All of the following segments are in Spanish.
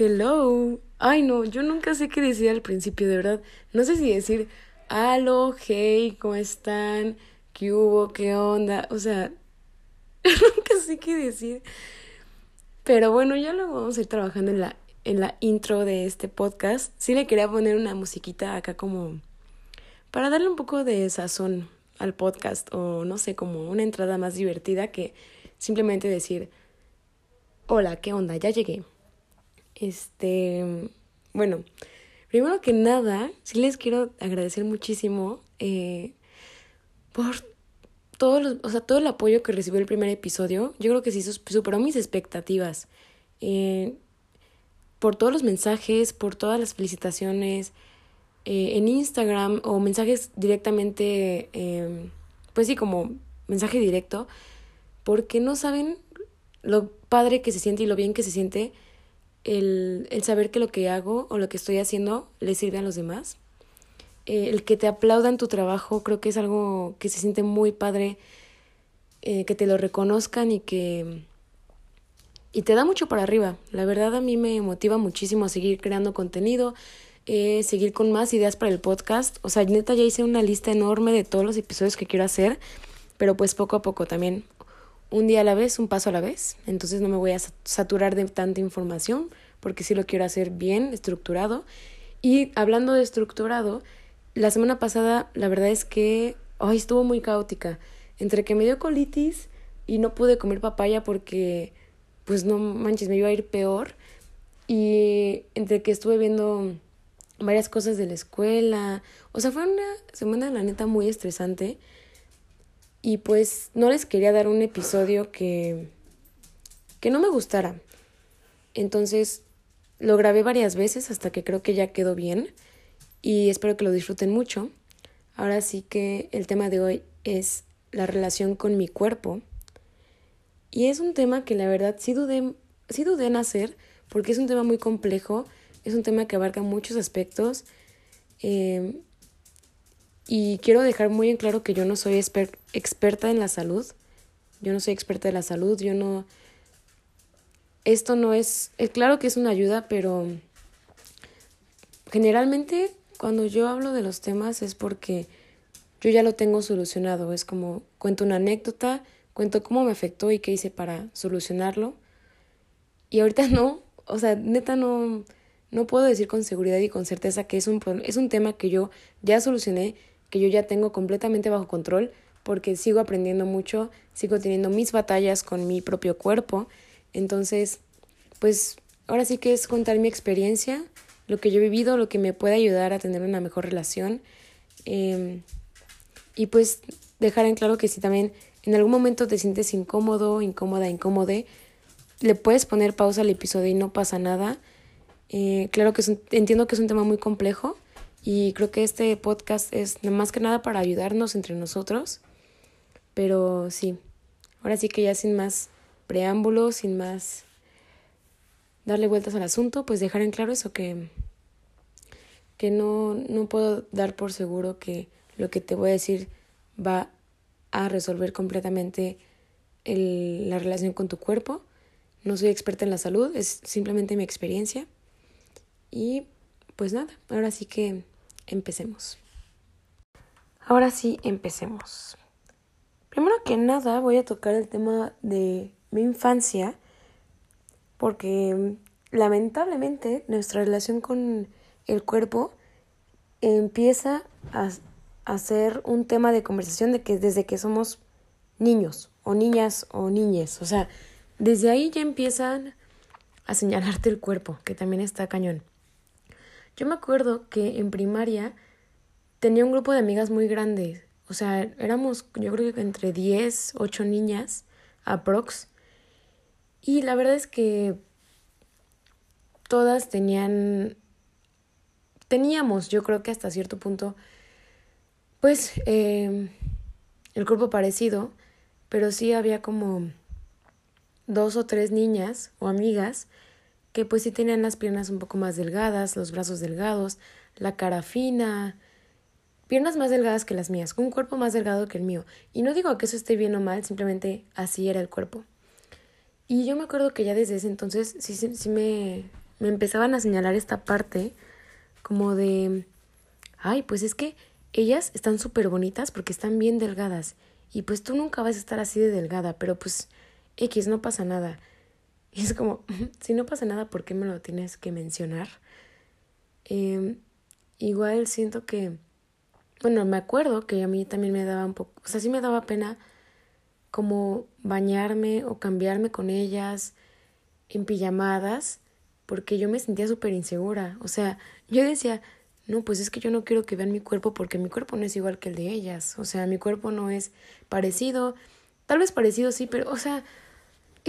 Hello. Ay, no, yo nunca sé qué decir al principio, de verdad. No sé si decir, aló, hey, ¿cómo están? ¿Qué hubo? ¿Qué onda? O sea, nunca sé qué decir. Pero bueno, ya lo vamos a ir trabajando en la, en la intro de este podcast. Sí le quería poner una musiquita acá como para darle un poco de sazón al podcast o no sé, como una entrada más divertida que simplemente decir, hola, ¿qué onda? Ya llegué. Este, bueno, primero que nada, sí les quiero agradecer muchísimo eh, por todo, los, o sea, todo el apoyo que recibió el primer episodio. Yo creo que sí superó mis expectativas. Eh, por todos los mensajes, por todas las felicitaciones eh, en Instagram o mensajes directamente, em, pues sí, como mensaje directo, porque no saben lo padre que se siente y lo bien que se siente el, el saber que lo que hago o lo que estoy haciendo le sirve a los demás. Eh, el que te aplaudan tu trabajo creo que es algo que se siente muy padre, eh, que te lo reconozcan y que... Y te da mucho para arriba. La verdad a mí me motiva muchísimo a seguir creando contenido, eh, seguir con más ideas para el podcast. O sea, neta ya hice una lista enorme de todos los episodios que quiero hacer, pero pues poco a poco también un día a la vez, un paso a la vez. Entonces no me voy a saturar de tanta información porque sí lo quiero hacer bien, estructurado. Y hablando de estructurado, la semana pasada la verdad es que hoy estuvo muy caótica. Entre que me dio colitis y no pude comer papaya porque, pues no manches, me iba a ir peor. Y entre que estuve viendo varias cosas de la escuela. O sea, fue una semana, la neta, muy estresante. Y pues no les quería dar un episodio que, que no me gustara. Entonces lo grabé varias veces hasta que creo que ya quedó bien y espero que lo disfruten mucho. Ahora sí que el tema de hoy es la relación con mi cuerpo. Y es un tema que la verdad sí dudé, sí dudé en hacer porque es un tema muy complejo, es un tema que abarca muchos aspectos. Eh, y quiero dejar muy en claro que yo no soy experta en la salud. Yo no soy experta en la salud. Yo no. Esto no es. es claro que es una ayuda, pero. Generalmente, cuando yo hablo de los temas es porque yo ya lo tengo solucionado. Es como cuento una anécdota, cuento cómo me afectó y qué hice para solucionarlo. Y ahorita no. O sea, neta no. No puedo decir con seguridad y con certeza que es un, es un tema que yo ya solucioné que yo ya tengo completamente bajo control porque sigo aprendiendo mucho, sigo teniendo mis batallas con mi propio cuerpo. Entonces, pues ahora sí que es contar mi experiencia, lo que yo he vivido, lo que me puede ayudar a tener una mejor relación. Em, y pues dejar en claro que si también en algún momento te sientes incómodo, incómoda, incómode, le puedes poner pausa al episodio y no pasa nada. Eh, claro que entiendo que es un tema muy complejo y creo que este podcast es más que nada para ayudarnos entre nosotros. Pero sí, ahora sí que ya sin más preámbulos, sin más darle vueltas al asunto, pues dejar en claro eso que, que no, no puedo dar por seguro que lo que te voy a decir va a resolver completamente el, la relación con tu cuerpo. No soy experta en la salud, es simplemente mi experiencia. Y pues nada, ahora sí que empecemos. Ahora sí, empecemos. Primero que nada voy a tocar el tema de mi infancia porque lamentablemente nuestra relación con el cuerpo empieza a, a ser un tema de conversación de que desde que somos niños o niñas o niñes, o sea, desde ahí ya empiezan a señalarte el cuerpo, que también está cañón. Yo me acuerdo que en primaria tenía un grupo de amigas muy grande. O sea, éramos yo creo que entre 10, 8 niñas, aprox. Y la verdad es que todas tenían, teníamos, yo creo que hasta cierto punto, pues eh, el cuerpo parecido, pero sí había como dos o tres niñas o amigas que pues sí tenían las piernas un poco más delgadas, los brazos delgados, la cara fina, piernas más delgadas que las mías, un cuerpo más delgado que el mío. Y no digo que eso esté bien o mal, simplemente así era el cuerpo. Y yo me acuerdo que ya desde ese entonces sí, sí me, me empezaban a señalar esta parte como de, ay, pues es que ellas están súper bonitas porque están bien delgadas y pues tú nunca vas a estar así de delgada, pero pues X, no pasa nada. Y es como, si no pasa nada, ¿por qué me lo tienes que mencionar? Eh, igual siento que, bueno, me acuerdo que a mí también me daba un poco, o sea, sí me daba pena como bañarme o cambiarme con ellas en pijamadas, porque yo me sentía súper insegura. O sea, yo decía, no, pues es que yo no quiero que vean mi cuerpo porque mi cuerpo no es igual que el de ellas. O sea, mi cuerpo no es parecido, tal vez parecido sí, pero, o sea,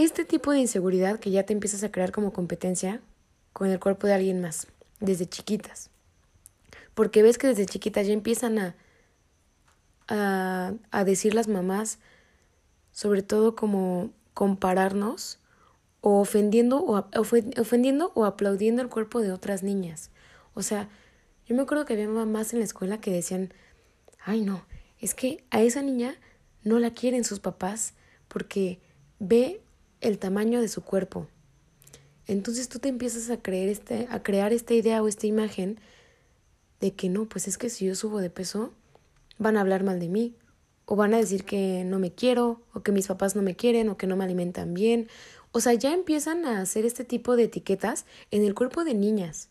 este tipo de inseguridad que ya te empiezas a crear como competencia con el cuerpo de alguien más, desde chiquitas. Porque ves que desde chiquitas ya empiezan a, a, a decir las mamás, sobre todo como compararnos o ofendiendo o, ofendiendo o aplaudiendo el cuerpo de otras niñas. O sea, yo me acuerdo que había mamás en la escuela que decían, ay no, es que a esa niña no la quieren sus papás porque ve el tamaño de su cuerpo. Entonces tú te empiezas a creer este, a crear esta idea o esta imagen de que no, pues es que si yo subo de peso, van a hablar mal de mí, o van a decir que no me quiero, o que mis papás no me quieren, o que no me alimentan bien. O sea, ya empiezan a hacer este tipo de etiquetas en el cuerpo de niñas.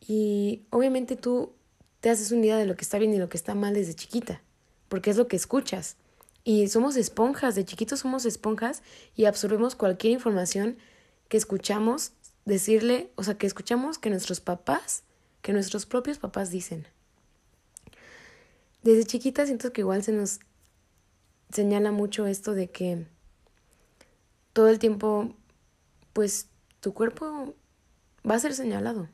Y obviamente tú te haces una idea de lo que está bien y lo que está mal desde chiquita, porque es lo que escuchas. Y somos esponjas, de chiquitos somos esponjas y absorbemos cualquier información que escuchamos decirle, o sea, que escuchamos que nuestros papás, que nuestros propios papás dicen. Desde chiquita siento que igual se nos señala mucho esto de que todo el tiempo, pues tu cuerpo va a ser señalado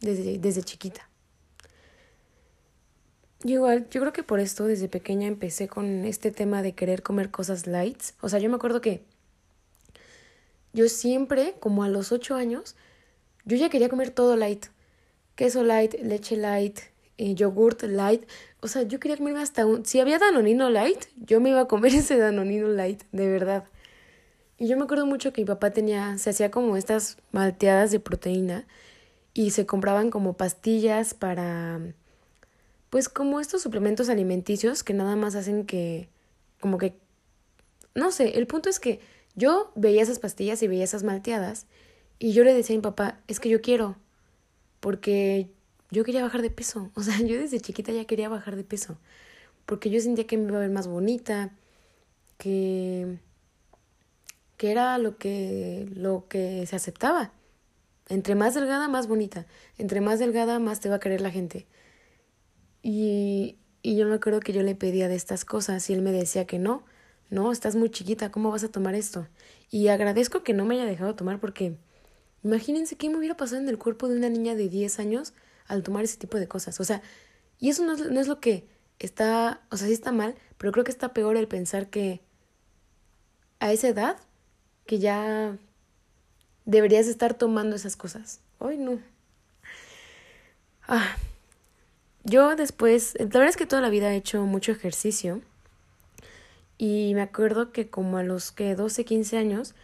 desde, desde chiquita. Igual, yo creo que por esto desde pequeña empecé con este tema de querer comer cosas lights. O sea, yo me acuerdo que yo siempre, como a los ocho años, yo ya quería comer todo light. Queso light, leche light, eh, yogurt light. O sea, yo quería comerme hasta un... Si había danonino light, yo me iba a comer ese danonino light, de verdad. Y yo me acuerdo mucho que mi papá tenía, se hacía como estas malteadas de proteína y se compraban como pastillas para, pues como estos suplementos alimenticios que nada más hacen que, como que, no sé, el punto es que yo veía esas pastillas y veía esas malteadas y yo le decía a mi papá, es que yo quiero, porque yo quería bajar de peso, o sea, yo desde chiquita ya quería bajar de peso, porque yo sentía que me iba a ver más bonita, que que era lo que, lo que se aceptaba. Entre más delgada, más bonita. Entre más delgada, más te va a querer la gente. Y, y yo me acuerdo que yo le pedía de estas cosas y él me decía que no, no, estás muy chiquita, ¿cómo vas a tomar esto? Y agradezco que no me haya dejado tomar porque imagínense qué me hubiera pasado en el cuerpo de una niña de 10 años al tomar ese tipo de cosas. O sea, y eso no es, no es lo que está, o sea, sí está mal, pero creo que está peor el pensar que a esa edad que ya deberías estar tomando esas cosas. Hoy no. Ah, yo después, la verdad es que toda la vida he hecho mucho ejercicio y me acuerdo que como a los que 12, 15 años,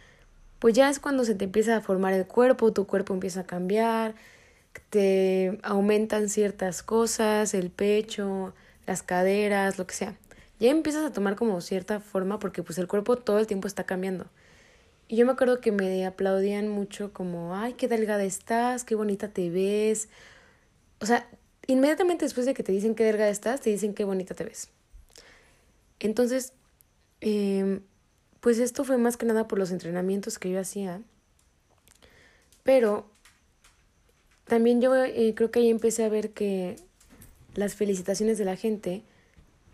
pues ya es cuando se te empieza a formar el cuerpo, tu cuerpo empieza a cambiar, te aumentan ciertas cosas, el pecho, las caderas, lo que sea. Ya empiezas a tomar como cierta forma porque pues el cuerpo todo el tiempo está cambiando. Y yo me acuerdo que me aplaudían mucho como, ay, qué delgada estás, qué bonita te ves. O sea, inmediatamente después de que te dicen qué delgada estás, te dicen qué bonita te ves. Entonces, eh, pues esto fue más que nada por los entrenamientos que yo hacía. Pero también yo eh, creo que ahí empecé a ver que las felicitaciones de la gente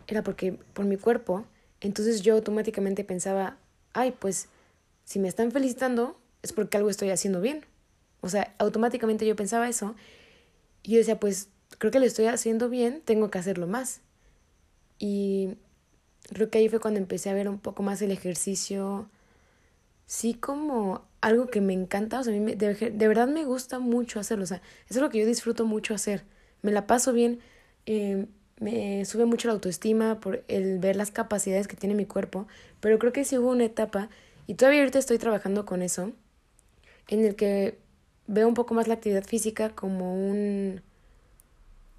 era porque por mi cuerpo. Entonces yo automáticamente pensaba, ay, pues si me están felicitando es porque algo estoy haciendo bien. O sea, automáticamente yo pensaba eso y yo decía, pues creo que lo estoy haciendo bien, tengo que hacerlo más. Y creo que ahí fue cuando empecé a ver un poco más el ejercicio, sí como algo que me encanta, o sea, a mí de, de, verdad me gusta mucho hacerlo, o sea, es lo que yo disfruto mucho hacer, me la paso bien, eh, me sube mucho la autoestima por el ver las capacidades que tiene mi cuerpo, pero creo que sí hubo una etapa y todavía ahorita estoy trabajando con eso, en el que veo un poco más la actividad física como un...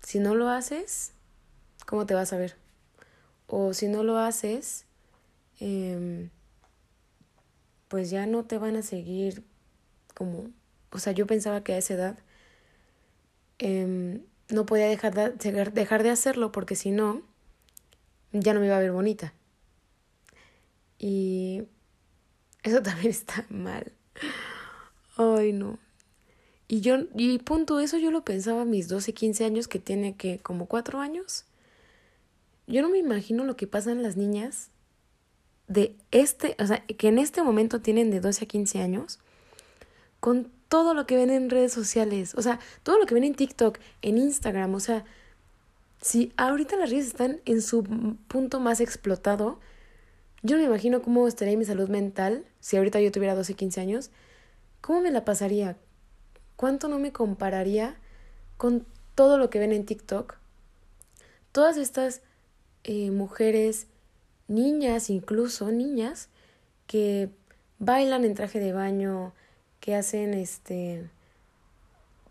Si no lo haces, ¿cómo te vas a ver? O si no lo haces, eh, pues ya no te van a seguir como... O sea, yo pensaba que a esa edad eh, no podía dejar de, dejar de hacerlo porque si no, ya no me iba a ver bonita. Y eso también está mal. Ay, no. Y yo, y punto, eso yo lo pensaba a mis 12, 15 años, que tiene que como 4 años. Yo no me imagino lo que pasan las niñas de este, o sea, que en este momento tienen de 12 a 15 años, con todo lo que ven en redes sociales, o sea, todo lo que ven en TikTok, en Instagram, o sea, si ahorita las redes están en su punto más explotado, yo no me imagino cómo estaría mi salud mental si ahorita yo tuviera 12, 15 años, ¿cómo me la pasaría? ¿Cuánto no me compararía con todo lo que ven en TikTok? Todas estas eh, mujeres, niñas incluso, niñas, que bailan en traje de baño, que hacen este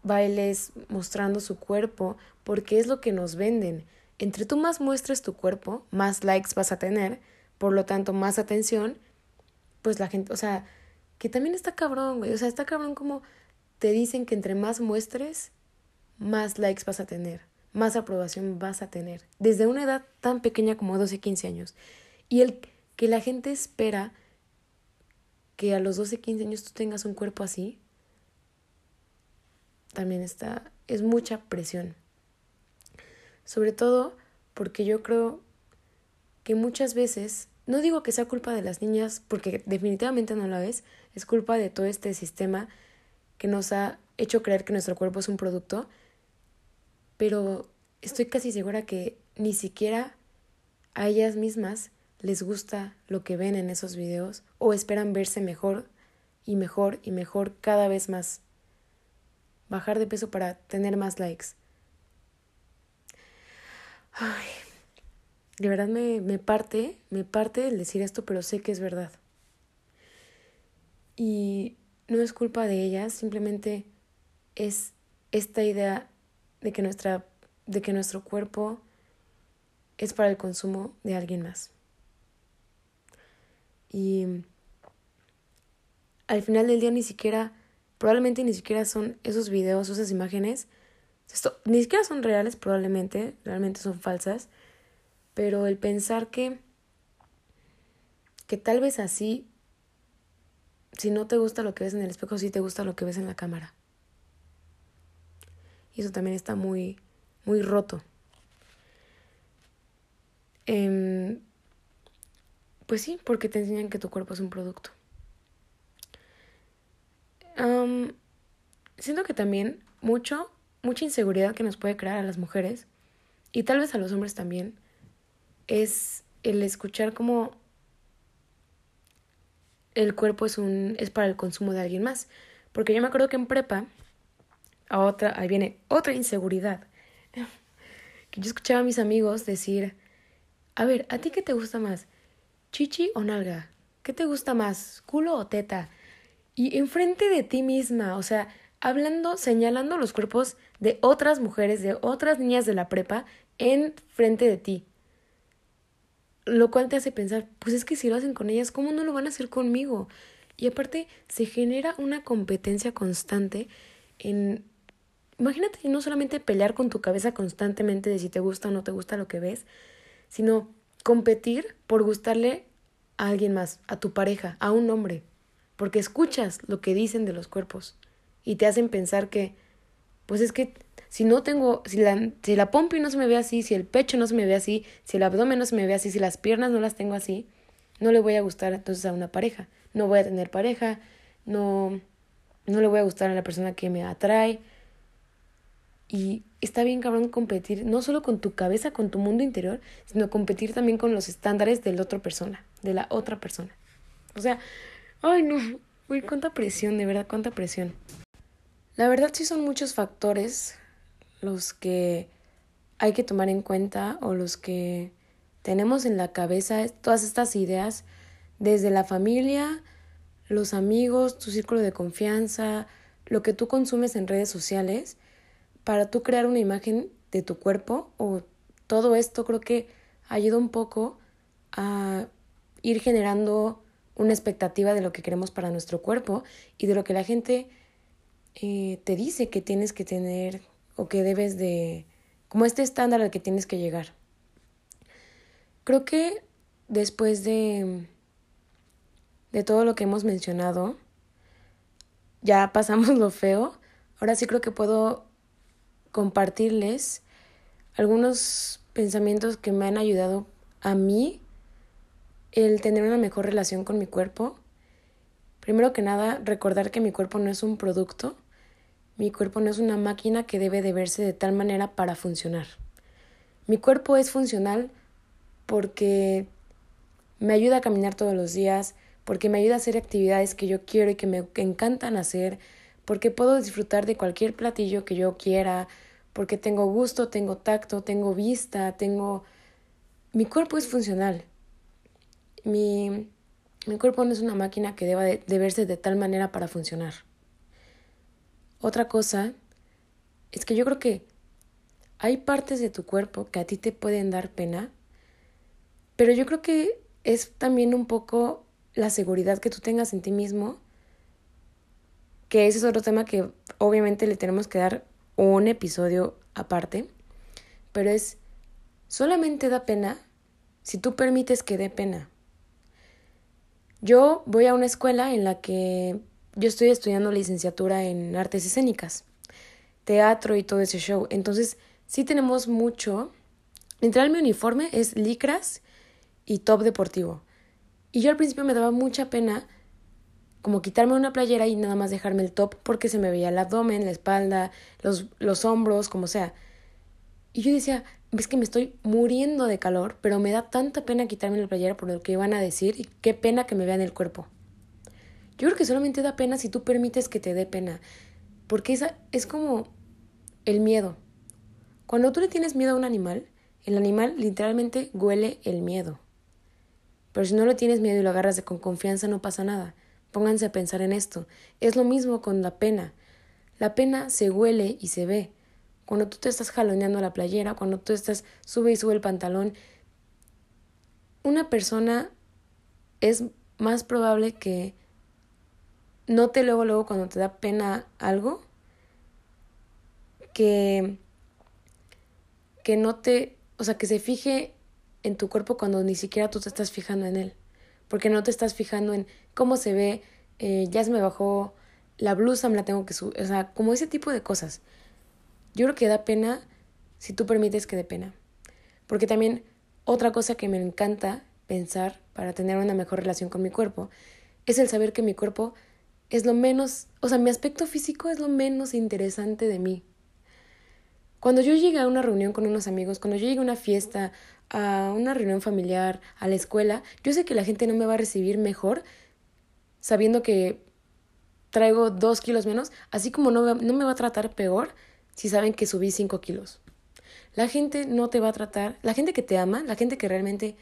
bailes mostrando su cuerpo, porque es lo que nos venden. Entre tú más muestres tu cuerpo, más likes vas a tener, por lo tanto más atención, pues la gente, o sea, que también está cabrón, güey, o sea, está cabrón como te dicen que entre más muestres, más likes vas a tener, más aprobación vas a tener, desde una edad tan pequeña como 12, 15 años. Y el que la gente espera que a los 12, 15 años tú tengas un cuerpo así, también está, es mucha presión. Sobre todo porque yo creo que muchas veces, no digo que sea culpa de las niñas, porque definitivamente no la es, es culpa de todo este sistema que nos ha hecho creer que nuestro cuerpo es un producto, pero estoy casi segura que ni siquiera a ellas mismas les gusta lo que ven en esos videos o esperan verse mejor y mejor y mejor cada vez más. Bajar de peso para tener más likes. Ay, de verdad me, me parte, me parte el decir esto, pero sé que es verdad. Y no es culpa de ellas, simplemente es esta idea de que, nuestra, de que nuestro cuerpo es para el consumo de alguien más. Y al final del día ni siquiera, probablemente ni siquiera son esos videos, esas imágenes, ni siquiera son reales, probablemente, realmente son falsas, pero el pensar que, que tal vez así si no te gusta lo que ves en el espejo, sí te gusta lo que ves en la cámara. Y eso también está muy, muy roto. Em, pues sí, porque te enseñan que tu cuerpo es un producto. siento que también mucho, mucha inseguridad que nos puede crear a las mujeres y tal vez a los hombres también es el escuchar como el cuerpo es, un, es para el consumo de alguien más. Porque yo me acuerdo que en prepa, a otra, ahí viene otra inseguridad. Que yo escuchaba a mis amigos decir, a ver, ¿a ti qué te gusta más? ¿Chichi o nalga? ¿Qué te gusta más? ¿Culo o teta? Y enfrente de ti misma, o sea, hablando, señalando los cuerpos de otras mujeres, de otras niñas de la prepa, en frente de ti lo cual te hace pensar, pues es que si lo hacen con ellas, ¿cómo no lo van a hacer conmigo? Y aparte se genera una competencia constante en... Imagínate no solamente pelear con tu cabeza constantemente de si te gusta o no te gusta lo que ves, sino competir por gustarle a alguien más, a tu pareja, a un hombre, porque escuchas lo que dicen de los cuerpos y te hacen pensar que, pues es que si no tengo, si la, si la pompi no se me ve así, si el pecho no se me ve así, si el abdomen no se me ve así, si las piernas no las tengo así, no le voy a gustar entonces a una pareja. No voy a tener pareja, no, no le voy a gustar a la persona que me atrae. Y está bien cabrón competir no solo con tu cabeza, con tu mundo interior, sino competir también con los estándares de la otra persona, de la otra persona. O sea, ay no, uy, cuánta presión, de verdad, cuánta presión. La verdad sí son muchos factores los que hay que tomar en cuenta o los que tenemos en la cabeza todas estas ideas desde la familia, los amigos, tu círculo de confianza, lo que tú consumes en redes sociales para tú crear una imagen de tu cuerpo o todo esto creo que ayuda un poco a ir generando una expectativa de lo que queremos para nuestro cuerpo y de lo que la gente eh, te dice que tienes que tener o que debes de, como este estándar al que tienes que llegar. Creo que después de, de todo lo que hemos mencionado, ya pasamos lo feo, ahora sí creo que puedo compartirles algunos pensamientos que me han ayudado a mí el tener una mejor relación con mi cuerpo. Primero que nada, recordar que mi cuerpo no es un producto, mi cuerpo no es una máquina que debe de verse de tal manera para funcionar. Mi cuerpo es funcional porque me ayuda a caminar todos los días, porque me ayuda a hacer actividades que yo quiero y que me encantan hacer, porque puedo disfrutar de cualquier platillo que yo quiera, porque tengo gusto, tengo tacto, tengo vista, tengo... Mi cuerpo es funcional. Mi, mi cuerpo no es una máquina que deba de, verse de tal manera para funcionar. Otra cosa es que yo creo que hay partes de tu cuerpo que a ti te pueden dar pena, pero yo creo que es también un poco la seguridad que tú tengas en ti mismo, que ese es otro tema que obviamente le tenemos que dar un episodio aparte, pero es solamente da pena si tú permites que dé pena. Yo voy a una escuela en la que yo estoy estudiando licenciatura en artes escénicas, teatro y todo ese show. Entonces, sí tenemos mucho. Literal, mi uniforme es licras y top deportivo. Y yo al principio me daba mucha pena como quitarme una playera y nada más dejarme el top porque se me veía el abdomen, la espalda, los, los hombros, como sea. Y yo decía, ves que me estoy muriendo de calor, pero me da tanta pena quitarme la playera por lo que van a decir y qué pena que me vean el cuerpo. Yo creo que solamente da pena si tú permites que te dé pena, porque esa es como el miedo. Cuando tú le tienes miedo a un animal, el animal literalmente huele el miedo. Pero si no le tienes miedo y lo agarras de con confianza, no pasa nada. Pónganse a pensar en esto. Es lo mismo con la pena. La pena se huele y se ve. Cuando tú te estás jaloneando la playera, cuando tú estás sube y sube el pantalón, una persona es más probable que note luego luego cuando te da pena algo que que no te, o sea, que se fije en tu cuerpo cuando ni siquiera tú te estás fijando en él, porque no te estás fijando en cómo se ve, eh, ya se me bajó la blusa, me la tengo que subir, o sea, como ese tipo de cosas. Yo creo que da pena si tú permites que dé pena. Porque también otra cosa que me encanta pensar para tener una mejor relación con mi cuerpo es el saber que mi cuerpo es lo menos, o sea, mi aspecto físico es lo menos interesante de mí. Cuando yo llegue a una reunión con unos amigos, cuando yo llegue a una fiesta, a una reunión familiar, a la escuela, yo sé que la gente no me va a recibir mejor sabiendo que traigo dos kilos menos, así como no, no me va a tratar peor si saben que subí 5 kilos. La gente no te va a tratar, la gente que te ama, la gente que realmente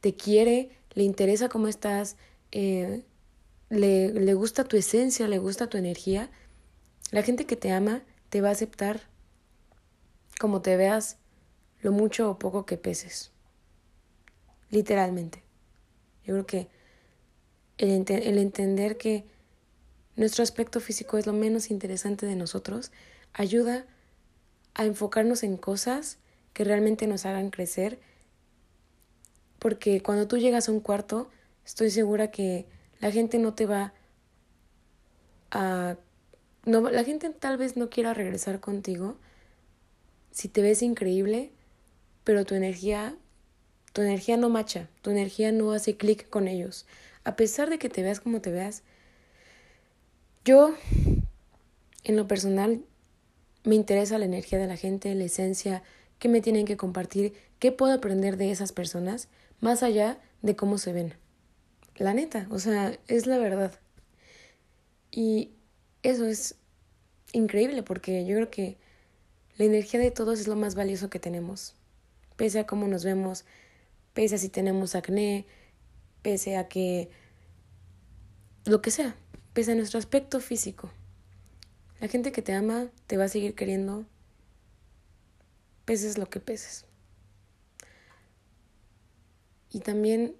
te quiere, le interesa cómo estás, eh, le, le gusta tu esencia, le gusta tu energía, la gente que te ama te va a aceptar como te veas, lo mucho o poco que peses. Literalmente. Yo creo que el, el entender que nuestro aspecto físico es lo menos interesante de nosotros ayuda a enfocarnos en cosas que realmente nos hagan crecer. Porque cuando tú llegas a un cuarto, estoy segura que la gente no te va a... No, la gente tal vez no quiera regresar contigo si te ves increíble, pero tu energía, tu energía no macha, tu energía no hace clic con ellos. A pesar de que te veas como te veas, yo, en lo personal, me interesa la energía de la gente, la esencia, qué me tienen que compartir, qué puedo aprender de esas personas, más allá de cómo se ven. La neta, o sea, es la verdad. Y eso es increíble porque yo creo que la energía de todos es lo más valioso que tenemos. Pese a cómo nos vemos, pese a si tenemos acné, pese a que lo que sea, pese a nuestro aspecto físico. La gente que te ama te va a seguir queriendo, peses lo que peses. Y también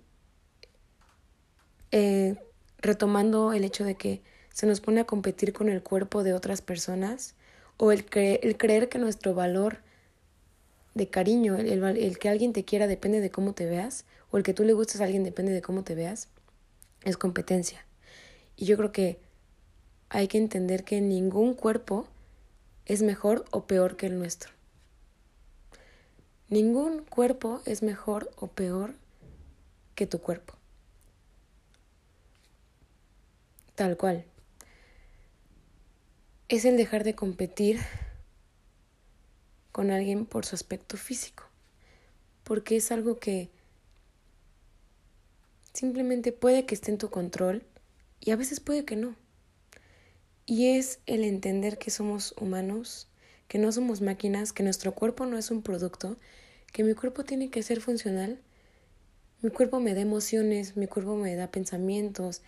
eh, retomando el hecho de que se nos pone a competir con el cuerpo de otras personas o el, creer que nuestro valor de cariño, el, que alguien te quiera depende de cómo te veas, o el que tú le gustes a alguien depende de cómo te veas, es competencia. Y yo creo que hay que entender que ningún cuerpo es mejor o peor que el nuestro. Ningún cuerpo es mejor o peor que tu cuerpo. Tal cual. Es el dejar de competir con alguien por su aspecto físico, porque es algo que simplemente puede que esté en tu control y a veces puede que no. Y es el entender que somos humanos, que no somos máquinas, que nuestro cuerpo no es un producto, que mi cuerpo tiene que ser funcional. Mi cuerpo me da emociones, mi cuerpo me da pensamientos.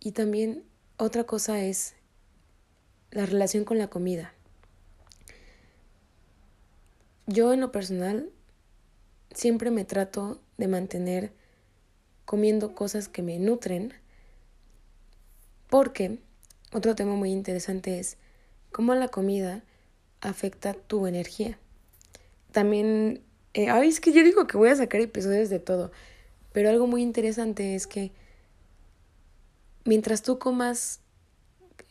Y también otra cosa es la relación con la comida. Yo en lo personal siempre me trato de mantener comiendo cosas que me nutren porque otro tema muy interesante es cómo la comida afecta tu energía. También, eh, ay, es que yo digo que voy a sacar episodios de todo, pero algo muy interesante es que mientras tú comas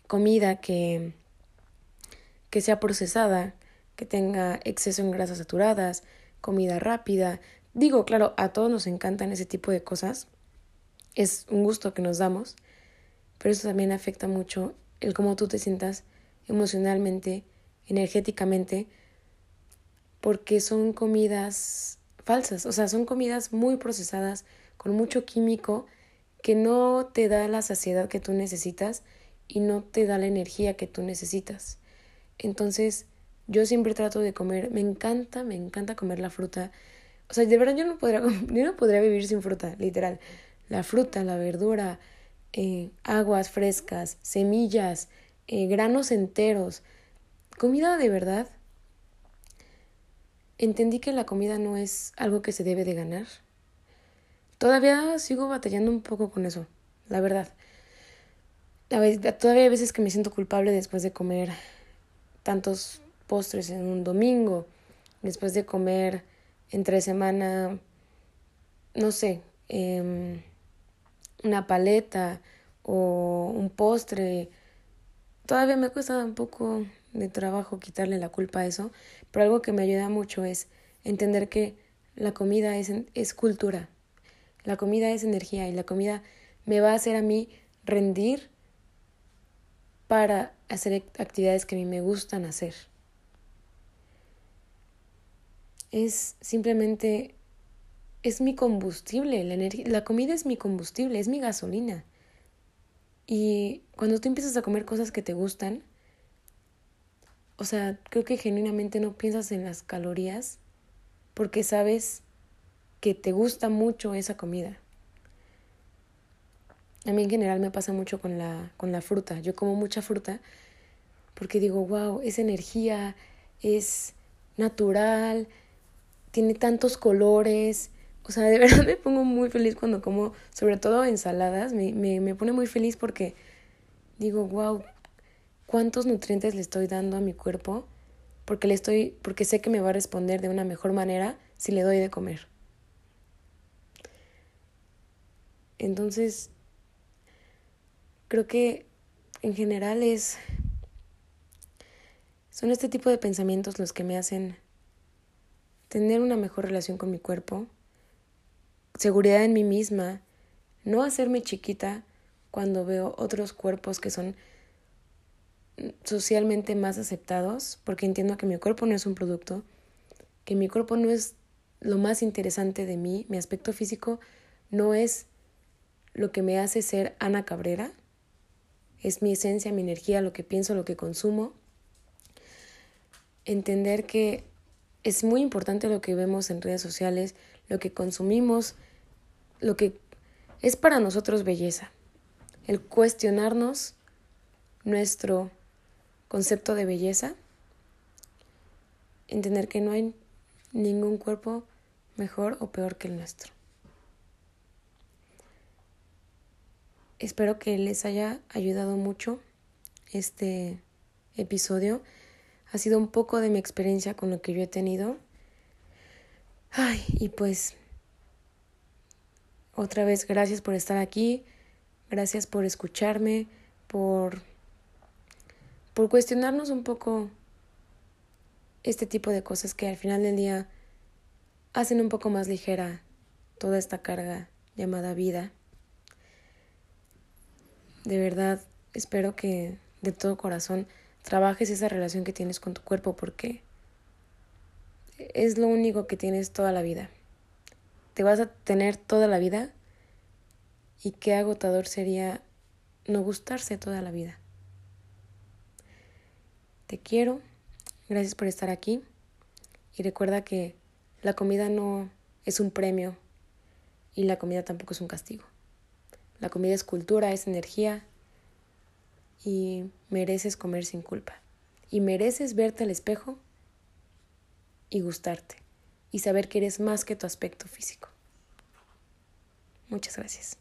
comida que, que sea procesada, que tenga exceso en grasas saturadas, comida rápida. Digo, claro, a todos nos encantan ese tipo de cosas. Es un gusto que nos damos, pero eso también afecta mucho el cómo tú te sientas emocionalmente, energéticamente, porque son comidas falsas, o sea, son comidas muy procesadas, con mucho químico, que no te da la saciedad que tú necesitas y no te da la energía que tú necesitas. Entonces, yo siempre trato de comer, me encanta, me encanta comer la fruta. O sea, de verdad yo no podría, yo no podría vivir sin fruta, literal. La fruta, la verdura, eh, aguas frescas, semillas, eh, granos enteros, comida de verdad. Entendí que la comida no es algo que se debe de ganar. Todavía sigo batallando un poco con eso, la verdad. Todavía hay veces que me siento culpable después de comer tantos postres en un domingo, después de comer entre semana, no sé, em, una paleta o un postre. Todavía me cuesta un poco de trabajo quitarle la culpa a eso, pero algo que me ayuda mucho es entender que la comida es, es cultura, la comida es energía y la comida me va a hacer a mí rendir para hacer actividades que a mí me gustan hacer es simplemente, es mi combustible, la, la comida es mi combustible, es mi gasolina. Y cuando tú empiezas a comer cosas que te gustan, o sea, creo que genuinamente no piensas en las calorías porque sabes que te gusta mucho esa comida. A mí en general me pasa mucho con la, con la fruta. Yo como mucha fruta porque digo, wow, es energía, es natural, tiene tantos colores. O sea, de verdad me pongo muy feliz cuando como, sobre todo ensaladas, me, me, me pone muy feliz porque digo, wow, cuántos nutrientes le estoy dando a mi cuerpo porque le estoy porque sé que me va a responder de una mejor manera si le doy de comer. Entonces, creo que en general es son este tipo de pensamientos los que me hacen tener una mejor relación con mi cuerpo, seguridad en mí misma, no hacerme chiquita cuando veo otros cuerpos que son socialmente más aceptados, porque entiendo que mi cuerpo no es un producto, que mi cuerpo no es lo más interesante de mí, mi aspecto físico no es lo que me hace ser Ana Cabrera, es mi esencia, mi energía, lo que pienso, lo que consumo. Entender que es muy importante lo que vemos en redes sociales, lo que consumimos, lo que es para nosotros belleza. El cuestionarnos nuestro concepto de belleza, entender que no hay ningún cuerpo mejor o peor que el nuestro. Espero que les haya ayudado mucho este episodio. Ha sido un poco de mi experiencia con lo que yo he tenido. Ay, y pues otra vez gracias por estar aquí, gracias por escucharme, por por cuestionarnos un poco este tipo de cosas que al final del día hacen un poco más ligera toda esta carga llamada vida. De verdad, espero que de todo corazón trabajes esa relación que tienes con tu cuerpo porque es lo único que tienes toda la vida. Te vas a tener toda la vida y qué agotador sería no gustarse toda la vida. Te quiero, gracias por estar aquí y recuerda que la comida no es un premio y la comida tampoco es un castigo. La comida es cultura, es energía y mereces comer sin culpa. Y mereces verte al espejo y gustarte y saber que eres más que tu aspecto físico. Muchas gracias.